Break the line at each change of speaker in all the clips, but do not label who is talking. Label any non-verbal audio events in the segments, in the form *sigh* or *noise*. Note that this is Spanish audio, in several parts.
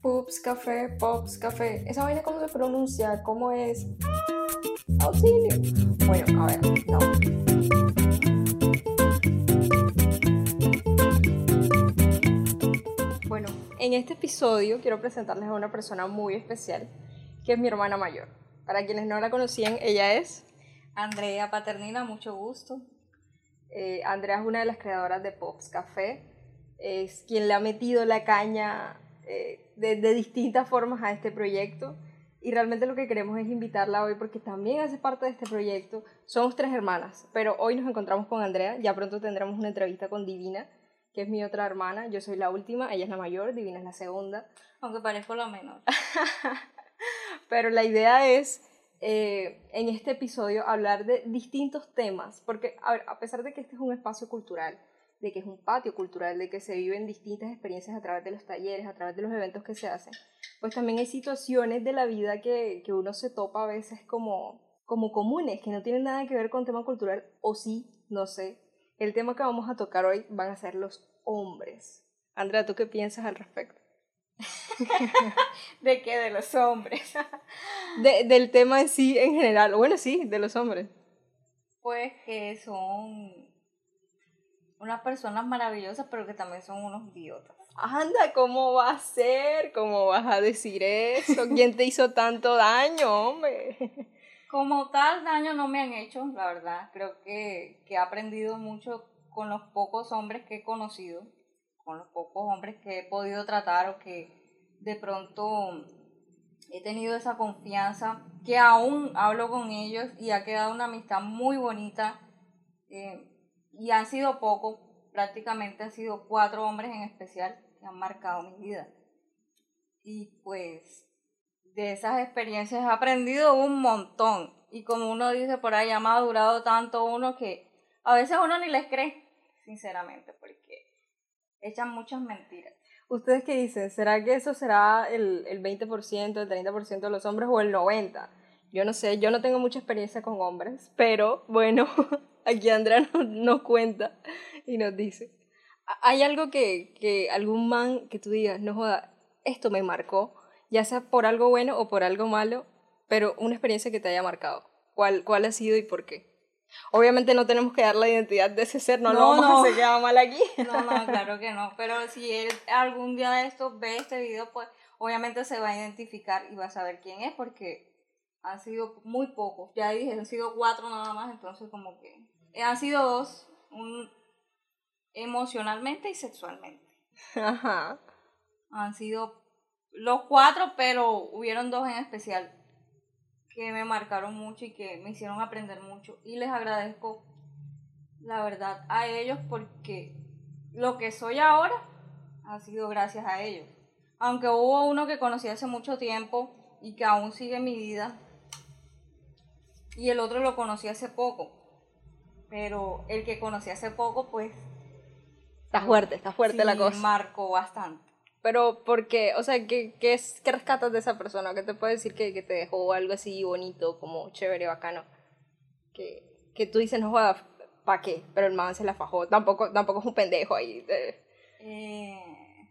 Pups, café, pops, café. ¿Esa vaina cómo se pronuncia? ¿Cómo es? Auxilio. Bueno, a ver, no. Bueno, en este episodio quiero presentarles a una persona muy especial, que es mi hermana mayor. Para quienes no la conocían, ella es
Andrea Paternina, mucho gusto.
Eh, Andrea es una de las creadoras de Pops Café, es quien le ha metido la caña eh, de, de, distintas formas a este proyecto y realmente lo que queremos es invitarla hoy porque también hace parte de este proyecto. Somos tres hermanas, pero hoy nos encontramos con Andrea, ya pronto tendremos una entrevista con Divina, que es mi otra hermana, yo soy la última, ella es la mayor, Divina es la segunda.
Aunque parezco la menor. *laughs*
pero la idea es eh, en este episodio hablar de distintos temas, porque a, ver, a pesar de que este es un espacio cultural, de que es un patio cultural, de que se viven distintas experiencias a través de los talleres, a través de los eventos que se hacen, pues también hay situaciones de la vida que, que uno se topa a veces como, como comunes, que no tienen nada que ver con tema cultural, o sí, no sé. El tema que vamos a tocar hoy van a ser los hombres. Andrea, ¿tú qué piensas al respecto? *laughs*
¿De qué? De los hombres. *laughs*
de, del tema en sí, en general. Bueno, sí, de los hombres.
Pues que son unas personas maravillosas, pero que también son unos idiotas.
Anda, ¿cómo va a ser? ¿Cómo vas a decir eso? ¿Quién te hizo tanto daño, hombre?
Como tal daño no me han hecho, la verdad. Creo que, que he aprendido mucho con los pocos hombres que he conocido, con los pocos hombres que he podido tratar o que de pronto he tenido esa confianza, que aún hablo con ellos y ha quedado una amistad muy bonita. Eh, y han sido pocos, prácticamente han sido cuatro hombres en especial que han marcado mi vida. Y pues de esas experiencias he aprendido un montón. Y como uno dice por ahí, ha madurado tanto uno que a veces uno ni les cree, sinceramente, porque echan muchas mentiras.
¿Ustedes qué dicen? ¿Será que eso será el, el 20%, el 30% de los hombres o el 90%? Yo no sé, yo no tengo mucha experiencia con hombres, pero bueno, *laughs* aquí Andrea *laughs* nos, nos cuenta y nos dice. ¿Hay algo que, que algún man que tú digas, no joda, esto me marcó, ya sea por algo bueno o por algo malo, pero una experiencia que te haya marcado? ¿Cuál, cuál ha sido y por qué? Obviamente no tenemos que dar la identidad de ese ser, no, no lo vamos no. a hacer quedar mal aquí. *laughs*
No, no, claro que no. Pero si él algún día de estos ve este video, pues obviamente se va a identificar y va a saber quién es, porque han sido muy pocos. Ya dije, han sido cuatro nada más, entonces como que han sido dos, un, emocionalmente y sexualmente.
Ajá.
Han sido los cuatro, pero hubieron dos en especial que me marcaron mucho y que me hicieron aprender mucho. Y les agradezco, la verdad, a ellos porque lo que soy ahora ha sido gracias a ellos. Aunque hubo uno que conocí hace mucho tiempo y que aún sigue en mi vida, y el otro lo conocí hace poco. Pero el que conocí hace poco, pues...
Está fuerte, está fuerte
sí,
la cosa.
marcó bastante.
Pero, ¿por qué? O sea, ¿qué, qué, es, qué rescatas de esa persona? ¿Qué te puede decir que, que te dejó algo así bonito, como chévere, bacano? Que, que tú dices, no jodas, ¿pa' qué? Pero el man se la fajó. Tampoco, tampoco es un pendejo ahí.
Eh. Eh,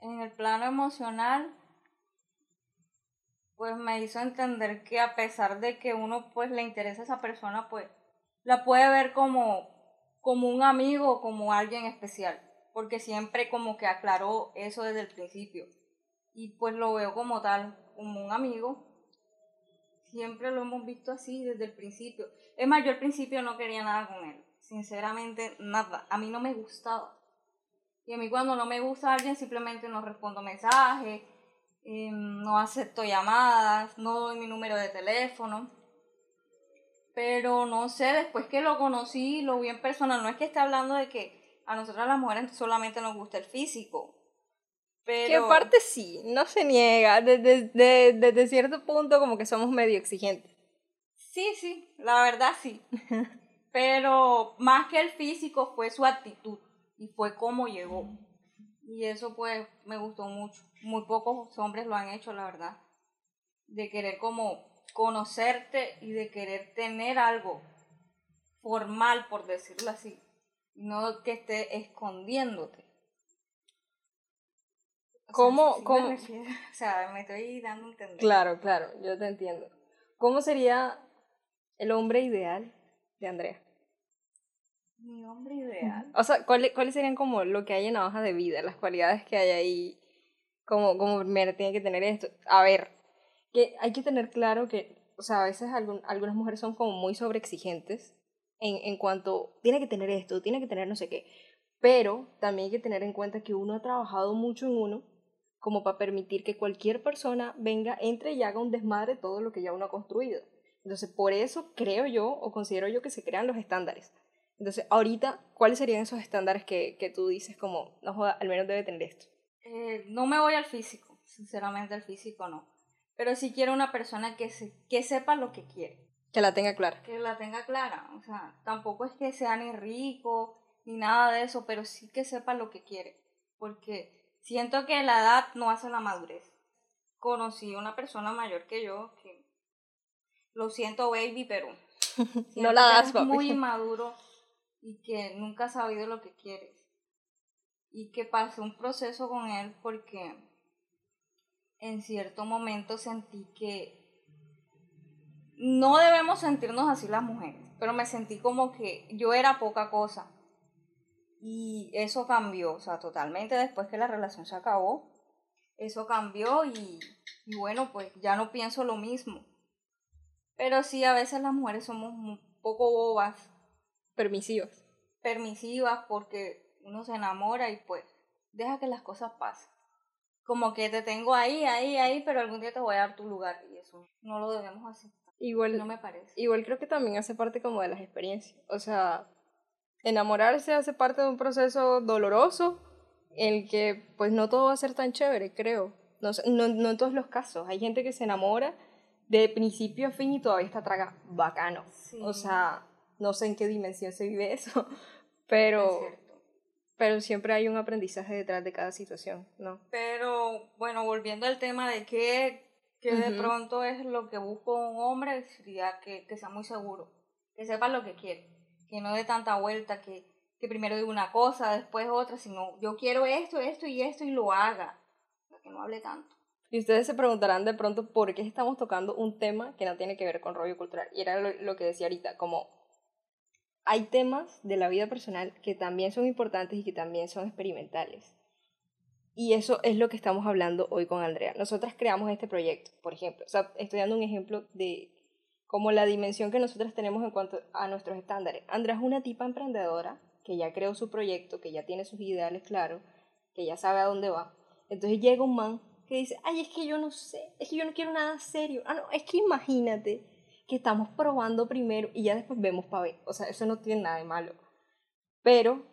en el plano emocional, pues me hizo entender que a pesar de que uno pues le interesa a esa persona, pues la puede ver como, como un amigo, como alguien especial, porque siempre como que aclaró eso desde el principio. Y pues lo veo como tal, como un amigo. Siempre lo hemos visto así desde el principio. Es más, yo al principio no quería nada con él. Sinceramente, nada. A mí no me gustaba. Y a mí cuando no me gusta alguien simplemente no respondo mensajes, eh, no acepto llamadas, no doy mi número de teléfono. Pero no sé, después que lo conocí, lo vi en persona, no es que esté hablando de que a nosotras las mujeres solamente nos gusta el físico. Pero...
Que en parte sí, no se niega, desde, desde, desde cierto punto como que somos medio exigentes.
Sí, sí, la verdad sí. *laughs* pero más que el físico fue su actitud y fue cómo llegó. Y eso pues me gustó mucho. Muy pocos hombres lo han hecho, la verdad. De querer como conocerte y de querer tener algo formal, por decirlo así. No que esté escondiéndote.
¿Cómo,
sí
cómo?
Me refiero, *laughs* o sea, me estoy dando a entender.
Claro, claro, yo te entiendo. ¿Cómo sería el hombre ideal de Andrea?
Mi hombre ideal.
O sea, ¿cuáles, ¿cuáles serían como lo que hay en la hoja de vida, las cualidades que hay ahí? Como, como primero tiene que tener esto. A ver, que hay que tener claro que, o sea, a veces algunas mujeres son como muy sobreexigentes en, en cuanto, tiene que tener esto, tiene que tener no sé qué. Pero también hay que tener en cuenta que uno ha trabajado mucho en uno como para permitir que cualquier persona venga, entre y haga un desmadre de todo lo que ya uno ha construido. Entonces, por eso creo yo, o considero yo que se crean los estándares. Entonces, ahorita, ¿cuáles serían esos estándares que, que tú dices como, no joda, al menos debe tener esto?
Eh, no me voy al físico, sinceramente el físico no. Pero sí quiero una persona que, se, que sepa lo que quiere,
Que la tenga clara.
que la tenga clara. O sea, tampoco es que sea ni rico ni nada de eso, pero sí que sepa lo que quiere. Porque siento que la edad no hace la madurez. Conocí una persona mayor que yo que lo siento baby, pero *laughs*
No la das, papi.
muy inmaduro y que nunca has sabido lo que quieres. Y que pasé un proceso con él porque en cierto momento sentí que no debemos sentirnos así las mujeres, pero me sentí como que yo era poca cosa. Y eso cambió, o sea, totalmente después que la relación se acabó. Eso cambió y, y bueno, pues ya no pienso lo mismo. Pero sí, a veces las mujeres somos un poco bobas,
Permisivos.
permisivas, porque uno se enamora y pues deja que las cosas pasen. Como que te tengo ahí, ahí, ahí, pero algún día te voy a dar tu lugar y eso no lo debemos aceptar.
Igual,
No me parece.
igual creo que también hace parte como de las experiencias. O sea, enamorarse hace parte de un proceso doloroso en el que pues no todo va a ser tan chévere, creo. No, no, no en todos los casos. Hay gente que se enamora de principio a fin y todavía está traga bacano.
Sí.
O sea, no sé en qué dimensión se vive eso, *laughs*
Es
pero, pero siempre hay un aprendizaje detrás de cada situación, ¿no?
Pero bueno, volviendo al tema de qué, qué de pronto es lo que busco un hombre, sería que, que sea muy seguro, que sepa lo que quiere, que no dé tanta vuelta, que, que primero diga una cosa, después otra, sino yo quiero esto, esto y esto y lo haga, sea, que no hable tanto.
Y ustedes se preguntarán de pronto por qué estamos tocando un tema que no tiene que ver con rollo cultural. Y era lo, lo que decía ahorita, como hay temas de la vida personal que también son importantes y que también son experimentales. Y eso es lo que estamos hablando hoy con Andrea. Nosotras creamos este proyecto, por ejemplo. O sea, estoy dando un ejemplo de como la dimensión que nosotras tenemos en cuanto a nuestros estándares. Andrea es una tipa emprendedora que ya creó su proyecto, que ya tiene sus ideales claros, que ya sabe a dónde va. Entonces llega un man que dice, ay, es que yo no sé, es que yo no quiero nada serio. Ah, no, es que imagínate que estamos probando primero y ya después vemos para ver. O sea, eso no tiene nada de malo. Pero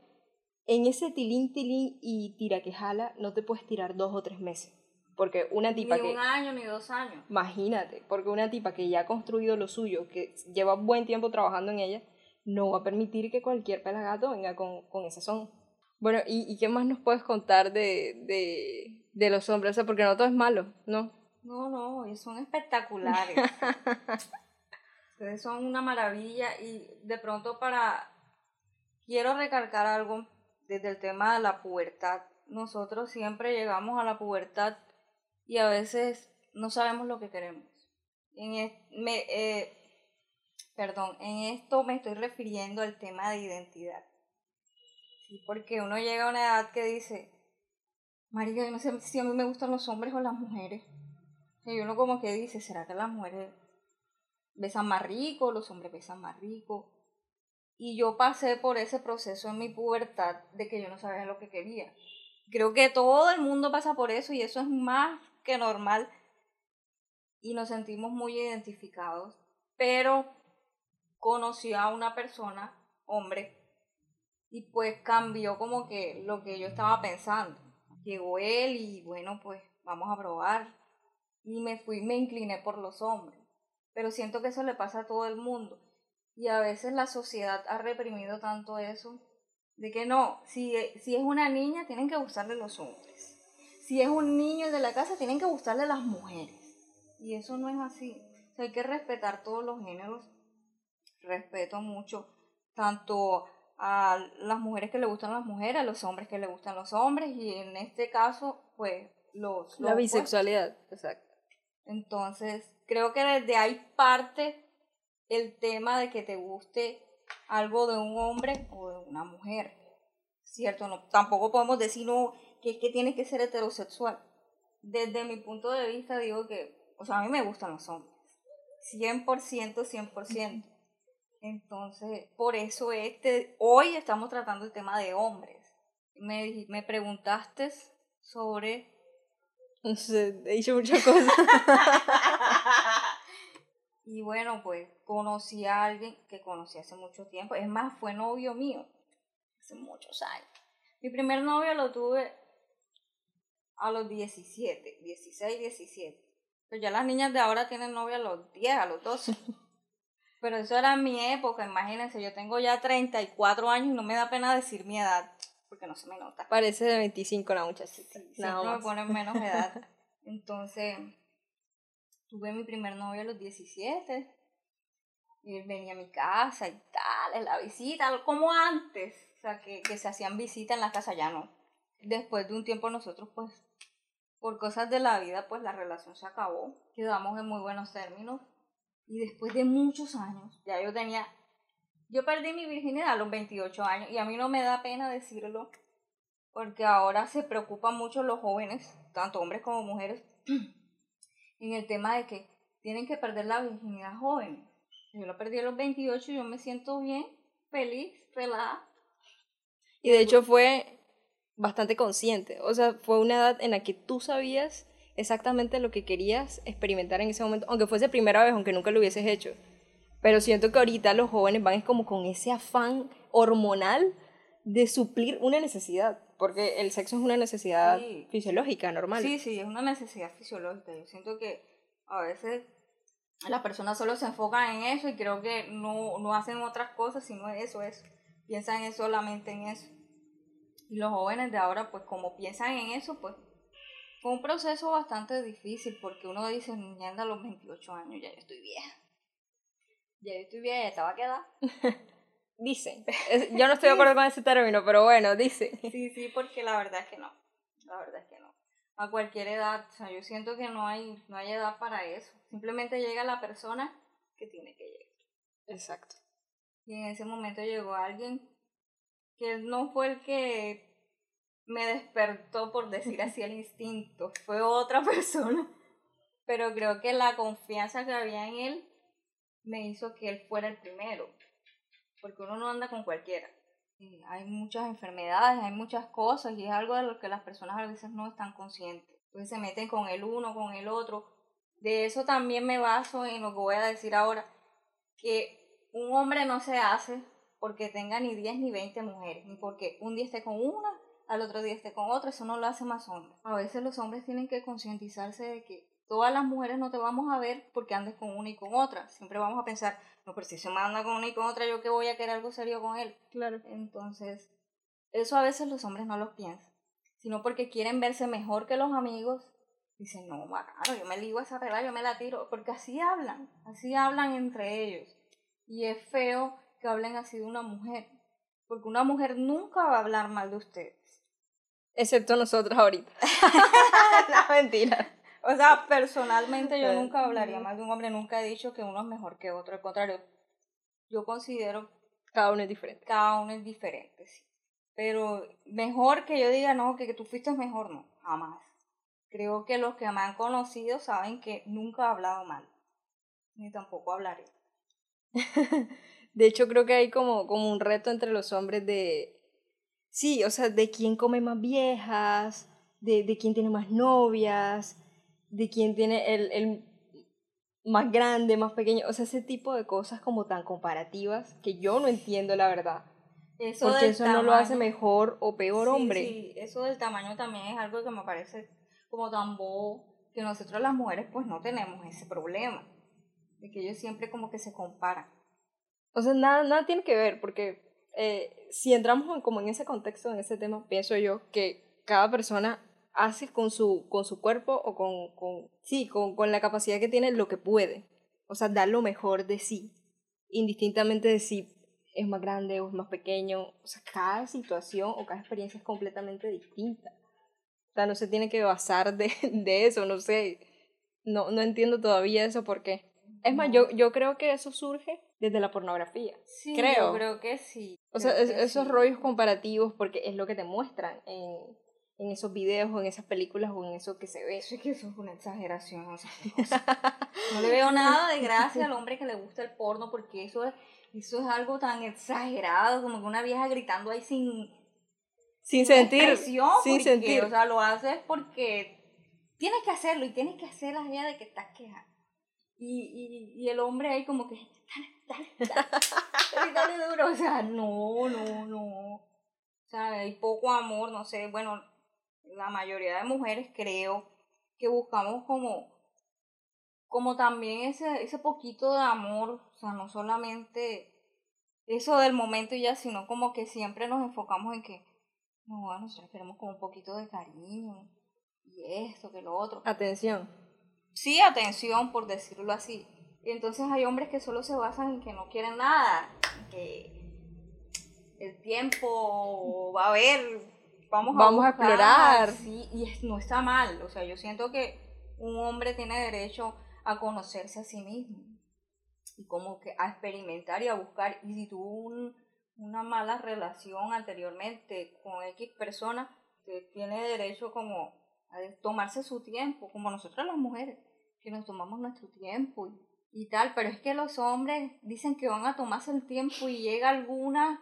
en ese tilín, tilín y tira que jala, no te puedes tirar dos o tres meses. Porque una tipa
ni
que...
un año ni dos años.
Imagínate, porque una tipa que ya ha construido lo suyo, que lleva buen tiempo trabajando en ella, no va a permitir que cualquier pelagato venga con, con ese son. Bueno, ¿y, y qué más nos puedes contar de, de, de los hombres? O sea, porque no todo es malo, ¿no?
No, no, son espectaculares. *laughs* Ustedes son una maravilla y de pronto para... Quiero recalcar algo desde el tema de la pubertad. Nosotros siempre llegamos a la pubertad y a veces no sabemos lo que queremos. En es- me, eh, perdón, en esto me estoy refiriendo al tema de identidad. Porque uno llega a una edad que dice, Marica, yo no sé si a mí me gustan los hombres o las mujeres. Y uno como que dice, ¿será que las mujeres besan más rico, los hombres besan más rico? Y yo pasé por ese proceso en mi pubertad de que yo no sabía lo que quería. Creo que todo el mundo pasa por eso y eso es más que normal. Y nos sentimos muy identificados. Pero conocí a una persona, hombre, y pues cambió como que lo que yo estaba pensando. Llegó él y bueno, pues vamos a probar. Y me fui, me incliné por los hombres. Pero siento que eso le pasa a todo el mundo. Y a veces la sociedad ha reprimido tanto eso, de que no, si, si es una niña, tienen que gustarle los hombres. Si es un niño de la casa, tienen que gustarle las mujeres. Y eso no es así. O sea, hay que respetar todos los géneros. Respeto mucho tanto a las mujeres que le gustan las mujeres, a los hombres que le gustan los hombres. Y en este caso, pues los...
La bisexualidad, exacto.
Entonces, creo que desde ahí parte el tema de que te guste algo de un hombre o de una mujer. ¿Cierto? No, tampoco podemos decir no, que es que tiene que ser heterosexual. Desde mi punto de vista digo que, o sea, a mí me gustan los hombres. 100%, 100%. Entonces, por eso este, hoy estamos tratando el tema de hombres. Me, me preguntaste sobre...
No sé, he dicho muchas cosas. *laughs*
y bueno, pues conocí a alguien que conocí hace mucho tiempo. Es más, fue novio mío. Hace muchos años. Mi primer novio lo tuve a los 17, 16, 17. Pero ya las niñas de ahora tienen novio a los 10, a los 12. *laughs* Pero eso era mi época, imagínense, yo tengo ya 34 años y no me da pena decir mi edad, porque no se me nota.
Parece de 25 la muchachita.
Sí, siempre me ponen menos edad. *laughs* Entonces, tuve mi primer novio a los 17. Y él venía a mi casa y tal, en la visita, como antes. O sea, que, que se hacían visitas en la casa, ya no. Después de un tiempo nosotros, pues, por cosas de la vida, pues la relación se acabó. Quedamos en muy buenos términos. Y después de muchos años, ya yo tenía, yo perdí mi virginidad a los 28 años y a mí no me da pena decirlo, porque ahora se preocupan mucho los jóvenes, tanto hombres como mujeres, *clears throat* en el tema de que tienen que perder la virginidad joven. Yo lo perdí a los 28 y yo me siento bien, feliz, relajada.
Y de hecho fue bastante consciente, o sea, fue una edad en la que tú sabías exactamente lo que querías experimentar en ese momento, aunque fuese primera vez, aunque nunca lo hubieses hecho. Pero siento que ahorita los jóvenes van es como con ese afán hormonal de suplir una necesidad, porque el sexo es una necesidad fisiológica, normal.
Sí, sí, es una necesidad fisiológica. Yo siento que a veces las personas solo se enfocan en eso y creo que no, no hacen otras cosas sino eso, eso. Piensan solamente en eso. Y los jóvenes de ahora, pues como piensan en eso, pues fue un proceso bastante difícil porque uno dice, anda a los 28 años, ya yo estoy vieja. Ya yo estoy vieja, ya estaba quedada. *laughs*
Dicen. Yo no estoy de acuerdo con ese término, pero bueno, dice.
Sí, sí, porque la verdad es que no. La verdad es que no. A cualquier edad, o sea, yo siento que no hay, no hay edad para eso. Simplemente llega la persona que tiene que llegar.
Exacto.
Y en ese momento llegó alguien que no fue el que me despertó, por decir así, el instinto. Fue otra *laughs* persona. Pero creo que la confianza que había en él me hizo que él fuera el primero. Porque uno no anda con cualquiera. Hay muchas enfermedades, hay muchas cosas y es algo de lo que las personas a veces no están conscientes. Entonces se meten con el uno, con el otro. De eso también me baso en lo que voy a decir ahora, que un hombre no se hace porque tenga ni 10 ni 20 mujeres, ni porque un día esté con una al otro día esté con otro, eso no lo hace más hombre. A veces los hombres tienen que concientizarse de que todas las mujeres no te vamos a ver porque andes con una y con otra. Siempre vamos a pensar, no, pero si se me anda con una y con otra, yo que voy a querer algo serio con él.
Claro.
Entonces, eso a veces los hombres no lo piensan, sino porque quieren verse mejor que los amigos. Dicen, no, claro, yo me ligo a esa regla, yo me la tiro, porque así hablan, así hablan entre ellos. Y es feo que hablen así de una mujer, porque una mujer nunca va a hablar mal de usted
Excepto nosotros ahorita. *laughs*
no, mentira. O sea, personalmente yo nunca hablaría mal de un hombre, nunca he dicho que uno es mejor que otro. Al contrario, yo considero...
Cada uno es diferente.
Cada uno es diferente, sí. Pero mejor que yo diga, no, que, que tú fuiste mejor, no, jamás. Creo que los que me han conocido saben que nunca he hablado mal. Ni tampoco hablaré. *laughs*
de hecho, creo que hay como, como un reto entre los hombres de Sí, o sea, de quién come más viejas, de, de quién tiene más novias, de quién tiene el, el más grande, más pequeño, o sea, ese tipo de cosas como tan comparativas que yo no entiendo la verdad. Eso porque eso no lo hace mejor o peor hombre.
Sí, eso del tamaño también es algo que me parece como tan bobo, que nosotros las mujeres pues no tenemos ese problema, de que ellos siempre como que se comparan.
O sea, nada, nada tiene que ver, porque eh, si entramos como en ese contexto, en ese tema, pienso yo que cada persona hace con su, con su cuerpo o con, con sí, con, con, la capacidad que tiene lo que puede. O sea, dar lo mejor de sí, indistintamente de si es más grande o es más pequeño. O sea, cada situación o cada experiencia es completamente distinta. O sea, no se tiene que basar de, *laughs* de eso, no sé. No, no entiendo todavía eso por qué. Es más, yo, yo creo que eso surge desde la pornografía.
Sí,
creo.
yo creo que sí.
O sea, es- esos
sí.
rollos comparativos, porque es lo que te muestran en, en esos videos o en esas películas o en eso que se ve.
Eso es que eso es una exageración. o sea, *laughs* o sea, no le veo nada de gracia al hombre que le gusta el porno porque eso es, eso es algo tan exagerado como que una vieja gritando ahí sin
Sin sentir, sin
porque,
sentir.
O sea, lo haces porque tienes que hacerlo y tienes que hacer la idea de que estás quejando. Y, y, y el hombre ahí como que, dale, dale, dale, dale, dale duro. O sea, no, no, no. O sea, hay poco amor, no sé. Bueno, la mayoría de mujeres creo que buscamos como, como también ese, ese poquito de amor. O sea, no solamente eso del momento y ya, sino como que siempre nos enfocamos en que, no, nosotros queremos como un poquito de cariño y esto, que lo otro
Atención.
sí atención, por decirlo así. Y entonces hay hombres que solo se basan en que no quieren nada, que el tiempo va a haber, vamos a,
Vamos a
buscar,
explorar.
Sí, y es- no está mal. O sea, yo siento que un hombre tiene derecho a conocerse a sí mismo y como que a experimentar y a buscar. Y si tuvo un- una mala relación anteriormente con X persona, que tiene derecho como a tomarse su tiempo, como nosotras las mujeres, que nos tomamos nuestro tiempo y, y tal, pero es que los hombres dicen que van a tomarse el tiempo y llega alguna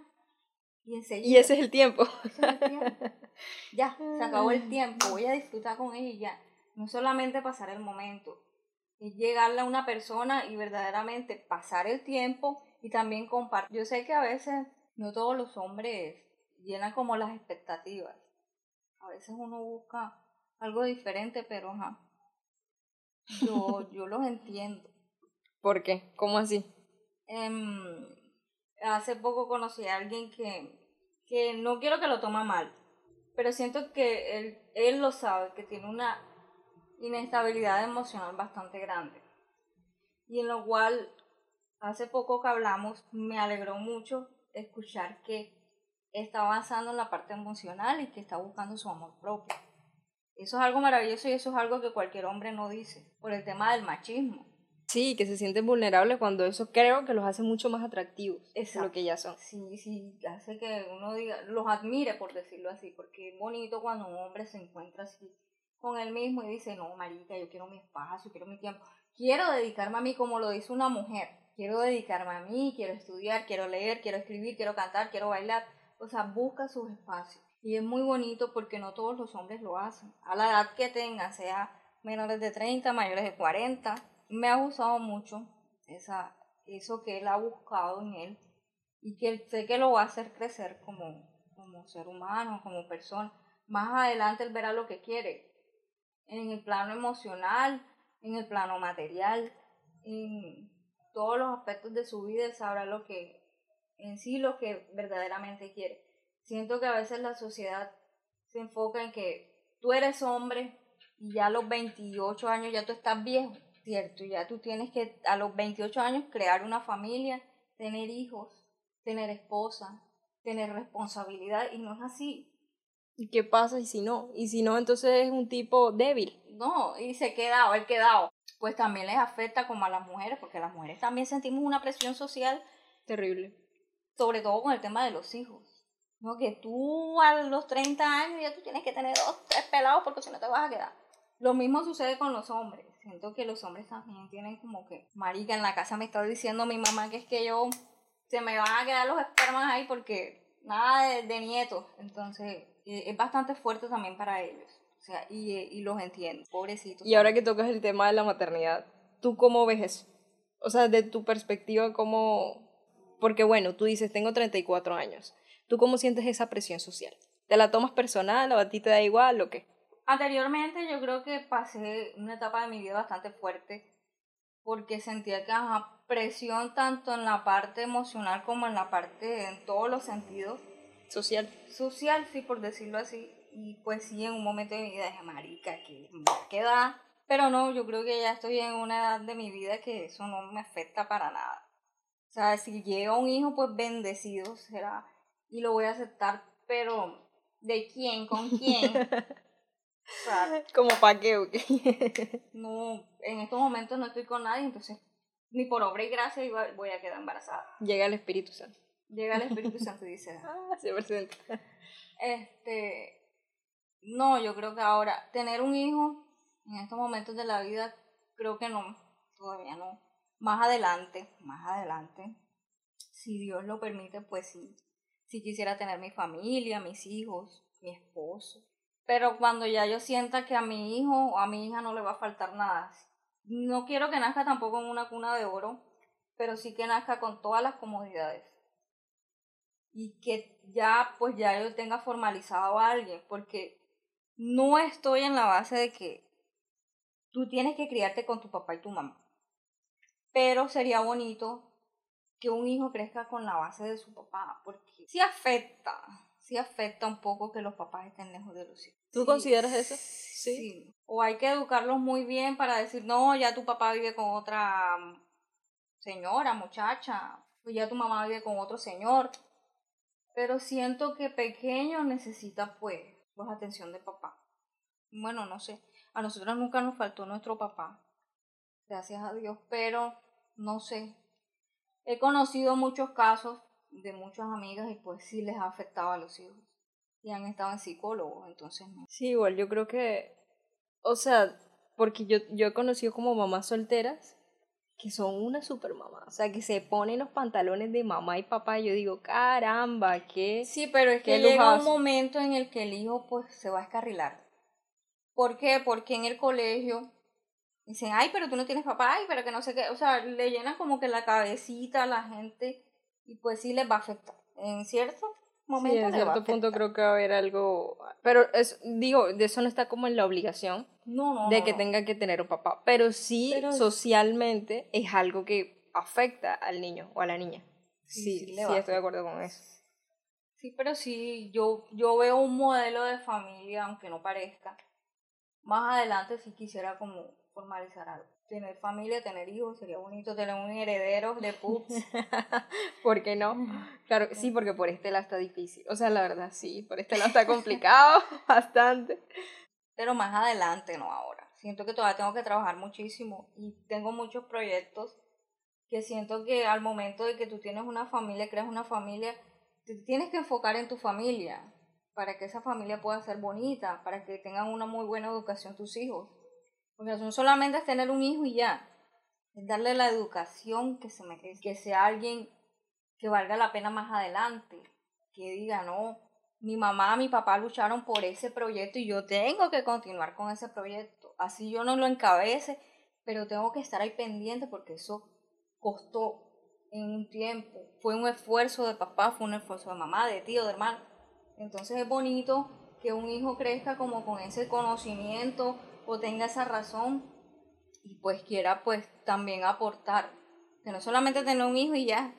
y enseguida.
Y ese es el tiempo.
ese es el tiempo. *laughs* Ya, se acabó el tiempo, voy a disfrutar con ella y ya. No solamente pasar el momento, es llegarle a una persona y verdaderamente pasar el tiempo y también compartir. Yo sé que a veces no todos los hombres llenan como las expectativas. A veces uno busca algo diferente, pero ajá. Yo, *laughs* yo los entiendo.
¿Por qué? ¿Cómo así?
Em, hace poco conocí a alguien que, que no quiero que lo toma mal, pero siento que él, él lo sabe, que tiene una inestabilidad emocional bastante grande. Y en lo cual, hace poco que hablamos, me alegró mucho escuchar que está avanzando en la parte emocional y que está buscando su amor propio. Eso es algo maravilloso y eso es algo que cualquier hombre no dice, por el tema del machismo.
Sí, que se sienten vulnerables cuando eso creo que los hace mucho más atractivos de lo
Exacto.
que ya son.
Sí, sí, hace que uno diga, los admire por decirlo así, porque es bonito cuando un hombre se encuentra así con él mismo y dice, no, marica, yo quiero mi espacio, quiero mi tiempo, quiero dedicarme a mí como lo dice una mujer, quiero dedicarme a mí, quiero estudiar, quiero leer, quiero escribir, quiero cantar, quiero bailar, o sea, busca sus espacios. Y es muy bonito porque no todos los hombres lo hacen. A la edad que tengan, sea menores de 30, mayores de 40, me ha gustado mucho esa, eso que él ha buscado en él y que sé que lo va a hacer crecer como, como ser humano, como persona. Más adelante él verá lo que quiere, en el plano emocional, en el plano material, en todos los aspectos de su vida, él sabrá lo que, en sí lo que verdaderamente quiere. Siento que a veces la sociedad se enfoca en que tú eres hombre y ya a los 28 años ya tú estás viejo, ¿cierto? Ya tú tienes que a los 28 años crear una familia, tener hijos, tener esposa, tener responsabilidad y no es así.
¿Y qué pasa y si no? Y si no, entonces es un tipo débil.
No, y se queda o el quedado. Pues también les afecta como a las mujeres, porque las mujeres también sentimos una presión social,
Terrible.
sobre todo con el tema de los hijos. No, que tú a los 30 años ya tú tienes que tener dos, tres pelados porque si no te vas a quedar. Lo mismo sucede con los hombres. Siento que los hombres también tienen como que, marica, en la casa me está diciendo mi mamá que es que yo se me van a quedar los espermas ahí porque nada de, de nietos. Entonces, eh, es bastante fuerte también para ellos. O sea, y, eh, y los entiendo, pobrecitos.
Y ahora que tocas el tema de la maternidad, ¿tú cómo ves eso? O sea, de tu perspectiva, ¿cómo...? Porque bueno, tú dices, tengo 34 años. ¿Tú cómo sientes esa presión social? ¿Te la tomas personal o a ti te da igual o qué?
Anteriormente yo creo que pasé una etapa de mi vida bastante fuerte porque sentía que ajá, presión tanto en la parte emocional como en la parte, en todos los sentidos,
Social.
social, sí, por decirlo así. Y pues sí, en un momento de mi vida dije, marica, que me va a quedar. Pero no, yo creo que ya estoy en una edad de mi vida que eso no me afecta para nada. O sea, si llega un hijo, pues bendecido será. Y lo voy a aceptar, pero ¿de quién? ¿Con quién? *laughs*
Como pa' qué, ok. *laughs*
no, en estos momentos no estoy con nadie, entonces ni por obra y gracia iba- voy a quedar embarazada.
Llega el Espíritu Santo.
Llega el Espíritu *laughs* Santo y dice,
Ah, se presenta.
este, no, yo creo que ahora tener un hijo en estos momentos de la vida, creo que no, todavía no. Más adelante, más adelante, si Dios lo permite, pues sí. Si quisiera tener mi familia, mis hijos, mi esposo. Pero cuando ya yo sienta que a mi hijo o a mi hija no le va a faltar nada, no quiero que nazca tampoco en una cuna de oro, pero sí que nazca con todas las comodidades. Y que ya pues ya yo tenga formalizado a alguien, porque no estoy en la base de que tú tienes que criarte con tu papá y tu mamá. Pero sería bonito que un hijo crezca con la base de su papá, porque sí afecta, sí afecta un poco que los papás estén lejos de los hijos.
¿Tú
Sí,
consideras eso?
Sí. O hay que educarlos muy bien para decir, no, ya tu papá vive con otra mm, señora, muchacha, o ya tu mamá vive con otro señor. Pero siento que pequeño necesita, pues, pues atención de papá. Bueno, no sé. A nosotros nunca nos faltó nuestro papá. Gracias a Dios. Pero, no sé. He conocido muchos casos de muchas amigas y pues sí les ha afectado a los hijos. Y han estado en psicólogos, entonces no.
Sí, igual yo creo que, o sea, porque yo, yo he conocido como mamás solteras que son una super mamá, o sea, que se ponen los pantalones de mamá y papá y yo digo, caramba, qué...
Sí, pero es que llega un momento en el que el hijo pues se va a escarrilar. ¿Por qué? Porque en el colegio dicen, ay, pero tú no tienes papá, ay, pero que no sé qué. O sea, le llenan como que la cabecita a la gente y pues sí les va a afectar. En cierto momento.
Sí, en
les va a
cierto punto creo que va a haber algo, pero es, digo, de eso no está como en la obligación
No, no.
de que
no.
tenga que tener un papá, pero sí
Pero-
socialmente es algo que afecta al niño o a la niña.
Sí,
Sí, estoy de acuerdo con eso.
Sí, pero sí, yo, yo veo un modelo de familia, aunque no parezca. Más adelante sí quisiera como formalizar algo. Tener familia, tener hijos, sería bonito tener un heredero de pups. *laughs*
¿Por qué no? *laughs* Claro, sí, porque por este lado está difícil. O sea, la verdad, sí, por este lado está complicado, *laughs* bastante.
pero más adelante, no ahora. Siento que todavía tengo que trabajar muchísimo y tengo muchos proyectos que siento que al momento de que tú tienes una familia, creas una familia, te tienes que enfocar en tu familia para que esa familia pueda ser bonita, para que tengan una muy buena educación tus hijos. Porque no solamente es tener un hijo y ya, es darle la educación que se merece, que sea alguien que valga la pena más adelante, que diga, no, mi mamá, mi papá lucharon por ese proyecto y yo tengo que continuar con ese proyecto. Así yo no lo encabece, pero tengo que estar ahí pendiente porque eso costó en un tiempo. Fue un esfuerzo de papá, fue un esfuerzo de mamá, de tío, de hermano. Entonces es bonito que un hijo crezca como con ese conocimiento o tenga esa razón y pues quiera pues también aportar. Que no solamente tener un hijo y ya,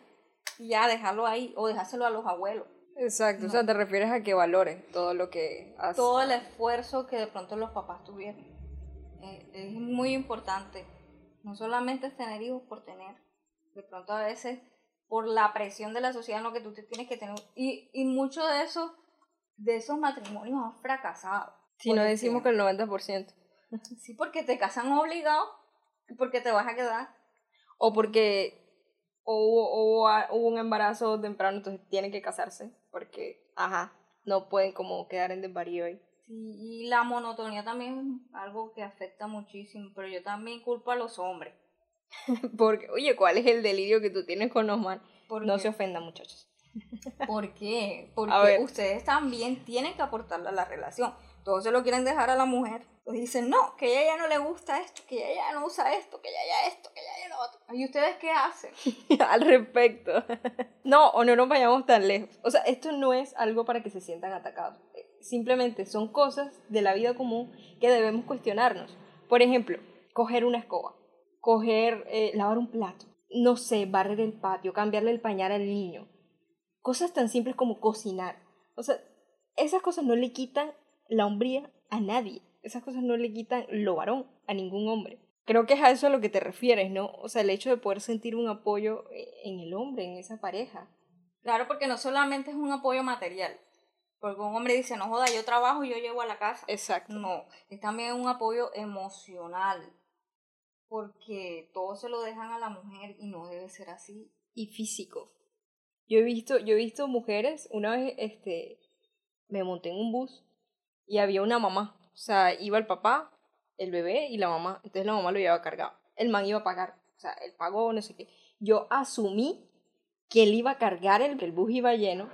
y ya dejarlo ahí o dejárselo a los abuelos.
Exacto, o sea, te refieres a que valore todo lo que hace.
todo el esfuerzo que de pronto los papás tuvieron. Eh, es muy importante. No solamente es tener hijos por tener. De pronto a veces por la presión de la sociedad en lo que tú te tienes que tener. Y, y mucho de eso, de esos matrimonios han fracasado.
Si no decimos que el 90%. *laughs*
Sí, porque te casan obligado porque te vas a quedar.
O porque o hubo, hubo, un embarazo temprano, entonces tienen que casarse. Porque, ajá, no pueden como quedar en desvarío ahí.
Sí, y la monotonía también es algo que afecta muchísimo, pero yo también culpo a los hombres. *laughs*
Porque, oye, ¿cuál es el delirio que tú tienes con Osman?
Porque,
No se ofendan, muchachos.
¿Por qué? Porque ustedes también tienen que aportarle a la relación. Todos se lo quieren dejar a la mujer. Pues dicen, no, que ella ya no le gusta esto, que ella ya no usa esto, que ella ya esto, que ella ya lo otro. ¿Y ustedes qué hacen? *laughs*
Al respecto. no, o no nos vayamos tan lejos. O sea, esto no es algo para que se sientan atacados. Eh, Simplemente son cosas de la vida común que debemos cuestionarnos. Por ejemplo, coger una escoba, coger, eh, lavar un plato, no sé, barrer el patio, cambiarle el pañal al niño. Cosas tan simples como cocinar. O sea, esas cosas no le quitan la hombría a nadie. Esas cosas no le quitan lo varón a ningún hombre. Creo que es a eso a lo que te refieres, ¿no? O sea, el hecho de poder sentir un apoyo eh, en el hombre, en esa pareja.
Claro, porque no solamente es un apoyo material, Porque un hombre dice, no joda, yo trabajo y yo llevo a la casa.
Exacto.
No, es también un apoyo emocional. Porque todo se lo dejan a la mujer y no debe ser así.
Y físico. Yo he visto, yo he visto mujeres, una vez este, me monté en un bus y había una mamá. O sea, iba el papá, el bebé y la mamá. Entonces la mamá lo llevaba cargado. El man iba a pagar. O sea, él pagó, no sé qué. Yo asumí que él iba a cargar el, el bus iba lleno.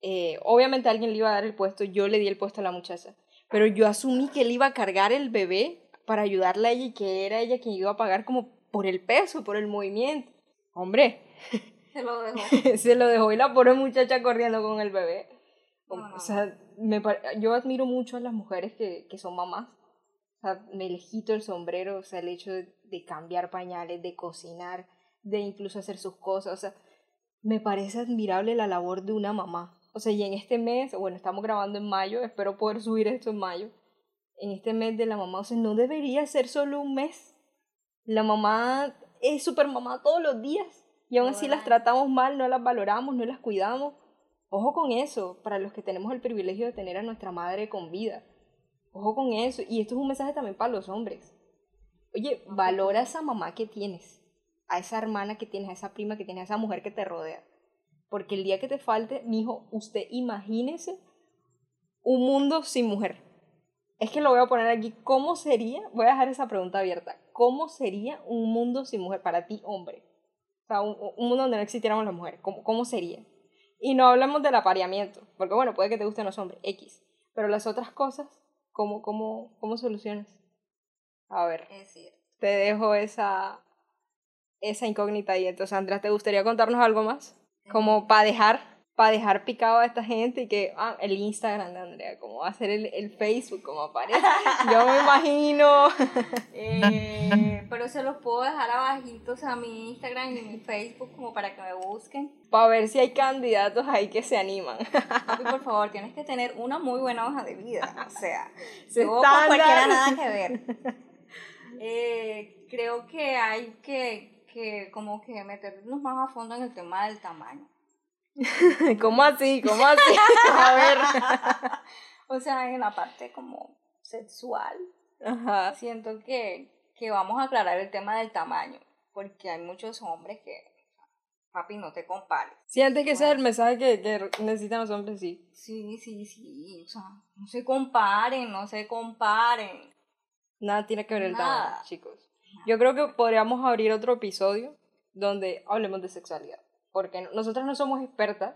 Eh, obviamente alguien le iba a dar el puesto, yo le di el puesto a la muchacha. Pero yo asumí que él iba a cargar el bebé para ayudarle a ella y que era ella quien iba a pagar como por el peso, por el movimiento. Hombre. *laughs*
Se lo dejó. *laughs*
se lo dejó y la pobre muchacha corriendo con el bebé. O sea, me, yo admiro mucho a las mujeres que, que son mamás. O sea, me legito el sombrero, o sea, el hecho de, de cambiar pañales, de cocinar, de incluso hacer sus cosas. O sea, me parece admirable la labor de una mamá. O sea, y en este mes, bueno, estamos grabando en mayo, espero poder subir esto en mayo. En este mes de la mamá, o sea, no debería ser solo un mes. La mamá es super mamá todos los días. Y aún así las tratamos mal, no las valoramos, no las cuidamos. Ojo con eso, para los que tenemos el privilegio de tener a nuestra madre con vida. Ojo con eso. Y esto es un mensaje también para los hombres. Oye, valora a esa mamá que tienes a esa hermana que tienes, a esa prima que tienes, a esa mujer que te rodea. Porque el día que te falte, mi hijo, usted imagínese un mundo sin mujer. Es que lo voy a poner aquí. ¿Cómo sería? Voy a dejar esa pregunta abierta. ¿Cómo sería un mundo sin mujer para ti, hombre? O sea, un, mundo donde no existiéramos las mujeres. ¿Cómo, ¿Cómo sería? Y no hablamos del apareamiento, porque bueno, puede que te gusten los hombres, X. Pero las otras cosas, ¿cómo, cómo, cómo solucionas? A ver,
es
te dejo esa, esa incógnita y entonces Andrea, ¿te gustaría contarnos algo más? Como para dejar, para dejar picado a esta gente y que, ah, el Instagram de Andrea, como va a ser el, el Facebook, como aparece. *laughs* Yo me imagino.
Eh, pero se los puedo dejar abajitos a mi Instagram y mi Facebook como para que me busquen.
Para ver si hay candidatos ahí que se animan.
por favor, tienes que tener una muy buena hoja de vida. O sea, *laughs* se no cualquiera nada que ver. Eh, creo que hay que que como que meternos más a fondo en el tema del tamaño. *laughs*
¿Cómo así? ¿Cómo así? *laughs* A ver. *laughs*
o sea, en la parte como sexual. Ajá. Siento que, que vamos a aclarar el tema del tamaño, porque hay muchos hombres que, papi, no te compares.
¿Sientes que ese es el mensaje que, que, necesitan los hombres? Sí.
Sí, sí, sí. O sea, no se comparen, no se comparen.
Nada tiene que ver el tamaño, chicos. Yo creo que podríamos abrir otro episodio donde hablemos de sexualidad. Porque nosotras no somos expertas,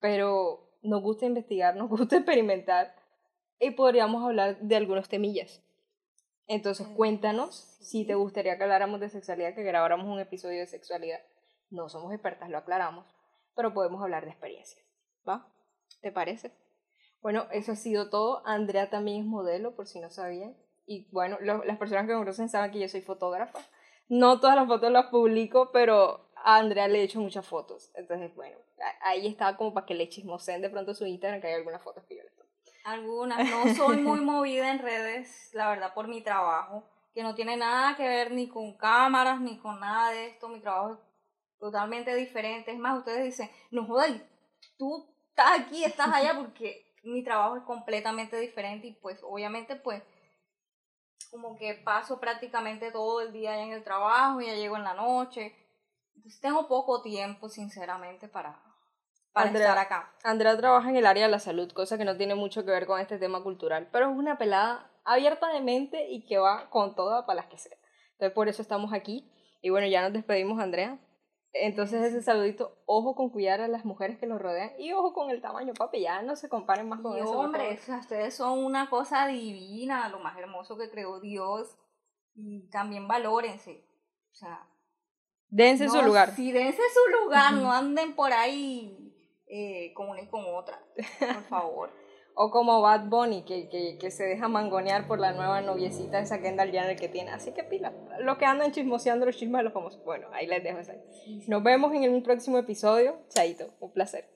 pero nos gusta investigar, *laughs* nos gusta experimentar y podríamos hablar de algunos temillas. Entonces cuéntanos si te gustaría que habláramos de sexualidad, que grabáramos un episodio de sexualidad. No somos expertas, lo aclaramos, pero podemos hablar de experiencias. ¿Va? ¿Te parece? Bueno, eso ha sido todo. Andrea también es modelo, por si no sabían y bueno, las personas que me conocen saben que yo soy fotógrafa. No todas las fotos las publico, pero a Andrea le he hecho muchas fotos. Entonces, bueno, ahí estaba como para que le chismosen de pronto su Instagram, que hay algunas fotos que yo le tomo.
Algunas. No soy muy movida en redes, la verdad, por mi trabajo, que no tiene nada que ver ni con cámaras, ni con nada de esto. Mi trabajo es totalmente diferente. Es más, ustedes dicen, no jodas, tú estás aquí, estás allá, porque mi trabajo es completamente diferente y pues obviamente pues como que paso prácticamente todo el día en el trabajo, ya llego en la noche. Entonces tengo poco tiempo, sinceramente, para, para estar acá.
Andrea trabaja en el área de la salud, cosa que no tiene mucho que ver con este tema cultural, pero es una pelada abierta de mente y que va con toda para las que sea. Entonces por eso estamos aquí. Y bueno, ya nos despedimos, Andrea. Entonces ese saludito, ojo con cuidar a las mujeres que los rodean y ojo con el tamaño, papi, ya no se comparen más con
y
eso.
Hombre, ustedes son una cosa divina, lo más hermoso que creó Dios y también valórense. O sea,
dense su lugar.
Sí, dense su lugar, no anden por ahí eh, con una y con otra, por *laughs* favor.
O como Bad Bunny, que, que, que, se deja mangonear por la nueva noviecita esa Kendall Jenner que tiene. Así que pila. Los que andan chismoseando los chismes de los famosos. Bueno, ahí les dejo eso. Nos vemos en un próximo episodio. Chaito, un placer.